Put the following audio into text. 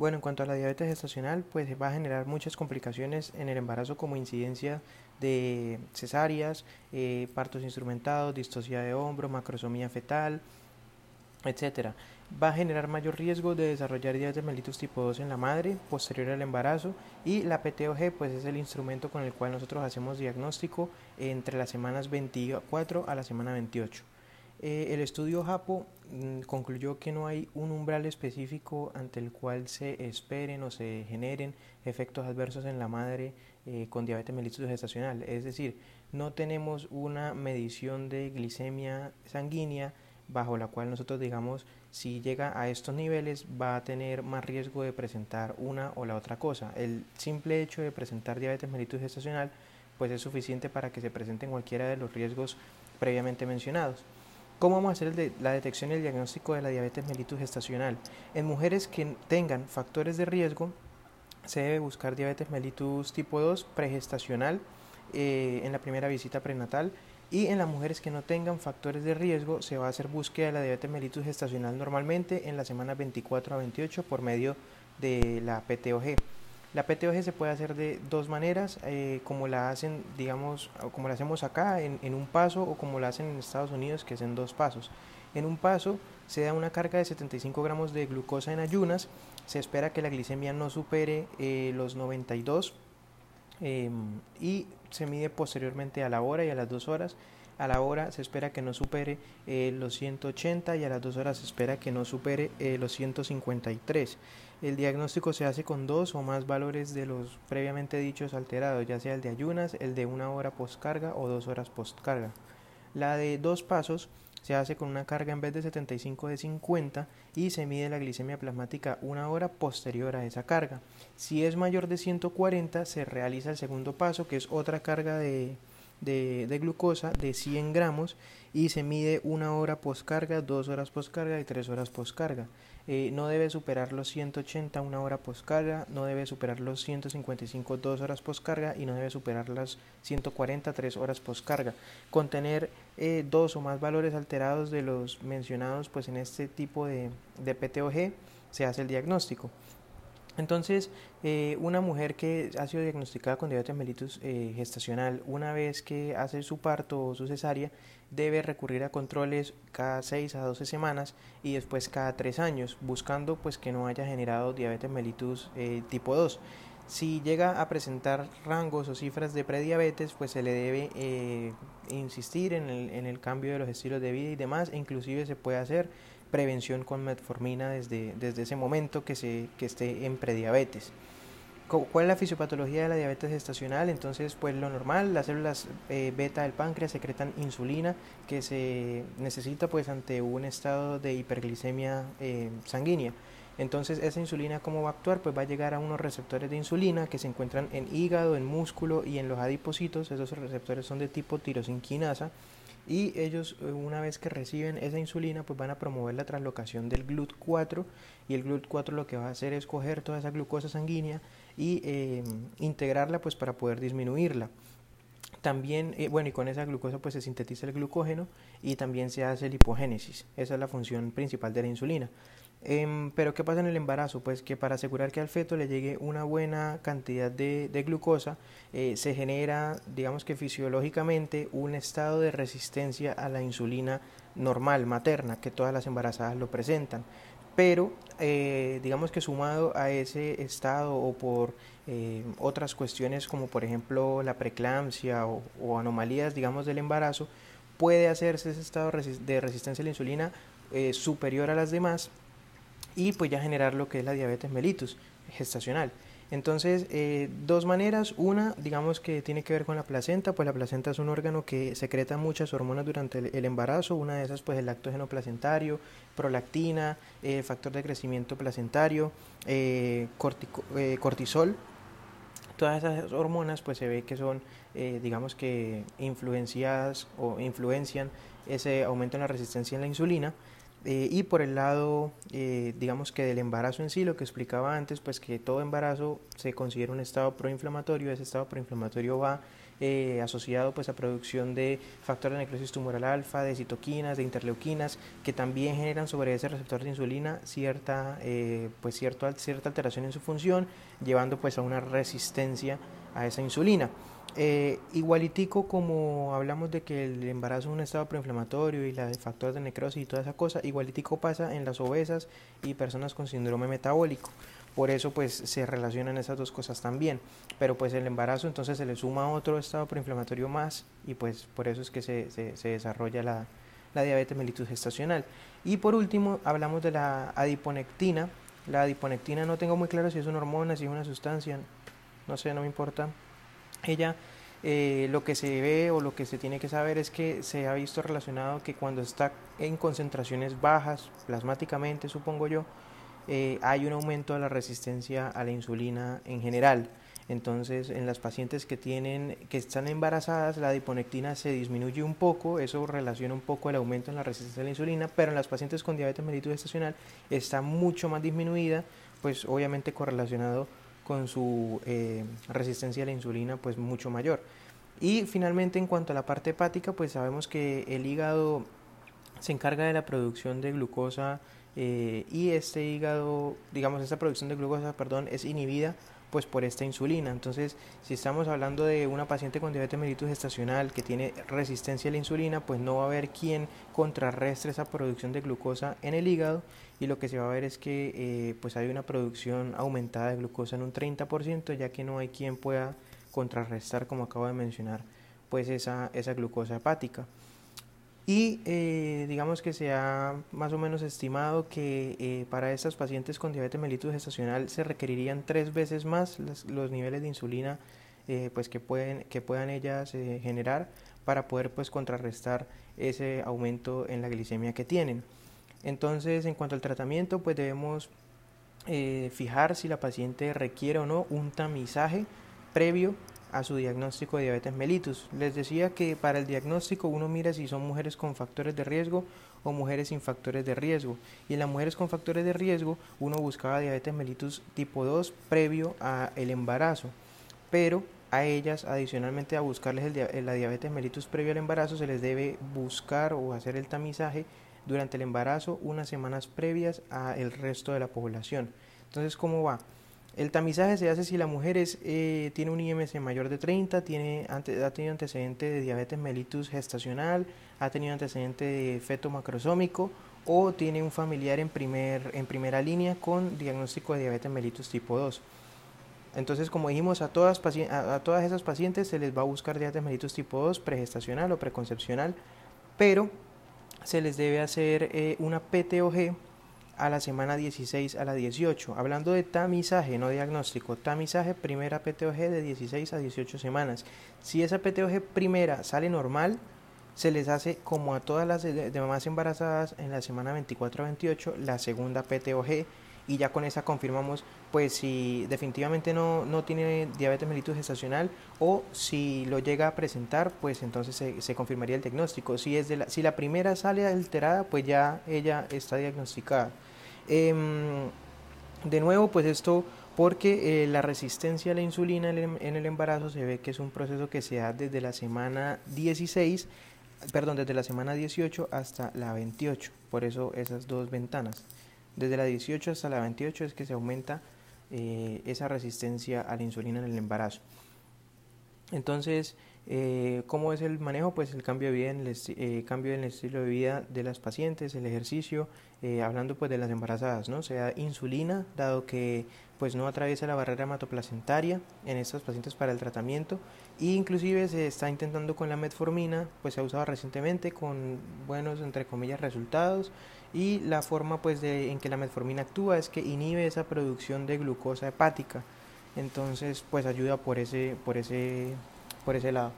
Bueno, en cuanto a la diabetes gestacional, pues va a generar muchas complicaciones en el embarazo como incidencia de cesáreas, eh, partos instrumentados, distosia de hombro, macrosomía fetal, etcétera. Va a generar mayor riesgo de desarrollar diabetes mellitus tipo 2 en la madre posterior al embarazo y la PTOG pues es el instrumento con el cual nosotros hacemos diagnóstico entre las semanas 24 a la semana 28. Eh, el estudio JAPO mm, concluyó que no hay un umbral específico ante el cual se esperen o se generen efectos adversos en la madre eh, con diabetes mellitus gestacional. Es decir, no tenemos una medición de glicemia sanguínea bajo la cual nosotros digamos si llega a estos niveles va a tener más riesgo de presentar una o la otra cosa. El simple hecho de presentar diabetes mellitus gestacional pues es suficiente para que se presenten cualquiera de los riesgos previamente mencionados. ¿Cómo vamos a hacer la detección y el diagnóstico de la diabetes mellitus gestacional? En mujeres que tengan factores de riesgo, se debe buscar diabetes mellitus tipo 2 pregestacional eh, en la primera visita prenatal y en las mujeres que no tengan factores de riesgo se va a hacer búsqueda de la diabetes mellitus gestacional normalmente en la semana 24 a 28 por medio de la PTOG. La PTOG se puede hacer de dos maneras, eh, como la hacen, digamos, como la hacemos acá en, un paso o como la hacen en Estados Unidos, que es en dos pasos. En un paso se da una carga de 75 gramos de glucosa en ayunas, se espera que la glicemia no supere eh, los 92 em, y se mide posteriormente a la hora y a las dos horas. A la hora se espera que no supere eh, los 180 y a las dos horas se espera que no supere los 153. El diagnóstico se hace con dos o más valores de los previamente dichos alterados, ya sea el de ayunas, el de una hora postcarga o dos horas postcarga. La de dos pasos se hace con una carga en vez de 75 de 50 y se mide la glicemia plasmática una hora posterior a esa carga. Si es mayor de 140 se realiza el segundo paso que es otra carga de, de, glucosa de 100 gramos y se mide una hora postcarga, dos horas postcarga y tres horas postcarga. Eh, no debe superar los 180 una hora postcarga, no debe superar los 155 dos horas postcarga y no debe superar las 140 tres horas postcarga. Contener eh, dos o más valores alterados de los mencionados pues en este tipo de, de PTOG se hace el diagnóstico. Entonces, eh, una mujer que ha sido diagnosticada con diabetes mellitus eh, gestacional, una vez que hace su parto o su cesárea, debe recurrir a controles cada 6 a 12 semanas y después cada 3 años, buscando pues que no haya generado diabetes mellitus eh, tipo 2. Si llega a presentar rangos o cifras de prediabetes, pues se le debe insistir en el, en el cambio de los estilos de vida y demás, inclusive se puede hacer prevención con metformina desde, desde ese momento que, se, que esté en prediabetes. ¿Cuál es la fisiopatología de la diabetes gestacional? Entonces, pues lo normal, las células eh, beta del páncreas secretan insulina que se necesita pues ante un estado de hiperglicemia eh, sanguínea. Entonces, esa insulina, ¿cómo va a actuar? Pues va a llegar a unos receptores de insulina que se encuentran en hígado, en músculo y en los adipocitos. Esos receptores son de tipo tirosinquinasa y ellos eh, una vez que reciben esa insulina pues van a promover la translocación del GLUT4 y el GLUT4 lo que va a hacer es coger toda esa glucosa sanguínea y eh, integrarla pues para poder disminuirla. También, eh, bueno, y con esa glucosa pues se sintetiza el glucógeno y también se hace lipogénesis. Esa es la función principal de la insulina. Em, pero ¿qué pasa en el embarazo? Pues que para asegurar que al feto le llegue una buena cantidad de, glucosa, eh, se genera, digamos que fisiológicamente, un estado de resistencia a la insulina normal, materna, que todas las embarazadas lo presentan. Pero, eh, digamos que sumado a ese estado o por eh, otras cuestiones como por ejemplo la preeclampsia o, o, anomalías, digamos, del embarazo, puede hacerse ese estado de resistencia a la insulina superior a las demás y pues ya generar lo que es la diabetes mellitus gestacional. Entonces, eh, dos maneras. Una, digamos que tiene que ver con la placenta, pues la placenta es un órgano que secreta muchas hormonas durante el, embarazo. Una de esas, pues el lactógeno placentario, prolactina, eh, factor de crecimiento placentario, eh, cortisol. Todas esas hormonas, pues se ve que son, digamos que influenciadas o influencian ese aumento en la resistencia en la insulina. Eh, y por el lado, eh, digamos que del embarazo en sí, lo que explicaba antes, pues que todo embarazo se considera un estado proinflamatorio, ese estado proinflamatorio va eh, asociado pues a producción de factores de necrosis tumoral alfa, de citoquinas, de interleuquinas, que también generan sobre ese receptor de insulina cierta, eh, pues cierta alteración en su función, llevando pues a una resistencia a esa insulina. Eh, igualitico como hablamos de que el embarazo es un estado preinflamatorio y la factores de necrosis y toda esa cosa, igualitico pasa en las obesas y personas con síndrome metabólico. Por eso pues se relacionan esas dos cosas también. Pero pues el embarazo entonces se le suma otro estado preinflamatorio más y pues por eso es que se, se, desarrolla la, la diabetes mellitus gestacional. Y por último hablamos de la adiponectina. La adiponectina no tengo muy claro si es una hormona, si es una sustancia, no sé, no me importa ella eh, lo que se ve o lo que se tiene que saber es que se ha visto relacionado que cuando está en concentraciones bajas, plasmáticamente supongo yo, eh, hay un aumento de la resistencia a la insulina en general. Entonces, en las pacientes que tienen que están embarazadas, la adiponectina se disminuye un poco, eso relaciona un poco el aumento en la resistencia a la insulina, pero en las pacientes con diabetes mellitus gestacional está mucho más disminuida, pues obviamente correlacionado con su eh, resistencia a la insulina pues mucho mayor. Y finalmente en cuanto a la parte hepática pues sabemos que el hígado se encarga de la producción de glucosa eh, y este hígado, digamos, esta producción de glucosa, perdón, es inhibida pues por esta insulina. Entonces, si estamos hablando de una paciente con diabetes mellitus gestacional que tiene resistencia a la insulina, pues no va a haber quien contrarrestre esa producción de glucosa en el hígado y lo que se va a ver es que eh, pues hay una producción aumentada de glucosa en un 30%, ya que no hay quien pueda contrarrestar, como acabo de mencionar, pues esa, esa glucosa hepática. Y eh, digamos que se ha más o menos estimado que eh, para estas pacientes con diabetes mellitus gestacional se requerirían tres veces más los, niveles de insulina eh, pues que, pueden, que puedan ellas generar para poder pues contrarrestar ese aumento en la glicemia que tienen. Entonces, en cuanto al tratamiento, pues debemos fijar si la paciente requiere o no un tamizaje previo a su diagnóstico de diabetes mellitus. Les decía que para el diagnóstico uno mira si son mujeres con factores de riesgo o mujeres sin factores de riesgo. Y en las mujeres con factores de riesgo uno buscaba diabetes mellitus tipo 2 previo a el embarazo. Pero a ellas, adicionalmente a buscarles la diabetes mellitus previo al embarazo, se les debe buscar o hacer el tamizaje durante el embarazo unas semanas previas al resto de la población. Entonces, ¿cómo va? El tamizaje se hace si la mujer eh, tiene un IMC mayor de 30, tiene, ha tenido antecedente de diabetes mellitus gestacional, ha tenido antecedente de feto macrosómico o tiene un familiar en, primer, en primera línea con diagnóstico de diabetes mellitus tipo 2. Entonces, como dijimos, a todas, a, todas esas pacientes se les va a buscar diabetes mellitus tipo 2 pregestacional o preconcepcional, pero se les debe hacer eh, una PTOG a la semana 16 a la 18. Hablando de tamizaje, no diagnóstico, tamizaje primera PTOG de 16 a 18 semanas. Si esa PTOG primera sale normal, se les hace como a todas las de, mamás embarazadas en la semana 24 a 28 la segunda PTOG y ya con esa confirmamos pues si definitivamente no, no tiene diabetes mellitus gestacional o si lo llega a presentar pues entonces se, se confirmaría el diagnóstico. Si es de la, si la primera sale alterada pues ya ella está diagnosticada. Em, de nuevo, pues esto porque eh, la resistencia a la insulina en el embarazo se ve que es un proceso que se da desde la semana 16, perdón, desde la semana 18 hasta la 28, por eso esas dos ventanas. Desde la 18 hasta la 28 es que se aumenta eh, esa resistencia a la insulina en el embarazo. Entonces, eh, ¿Cómo es el manejo? Pues el cambio de vida, en el eh, cambio en el estilo de vida de las pacientes, el ejercicio, eh, hablando pues de las embarazadas, ¿no? Se da insulina, dado que pues no atraviesa la barrera hematoplacentaria en estas pacientes para el tratamiento e inclusive se está intentando con la metformina, pues se ha usado recientemente con buenos entre comillas resultados y la forma pues de, en que la metformina actúa es que inhibe esa producción de glucosa hepática entonces pues ayuda por ese por ese por ese lado.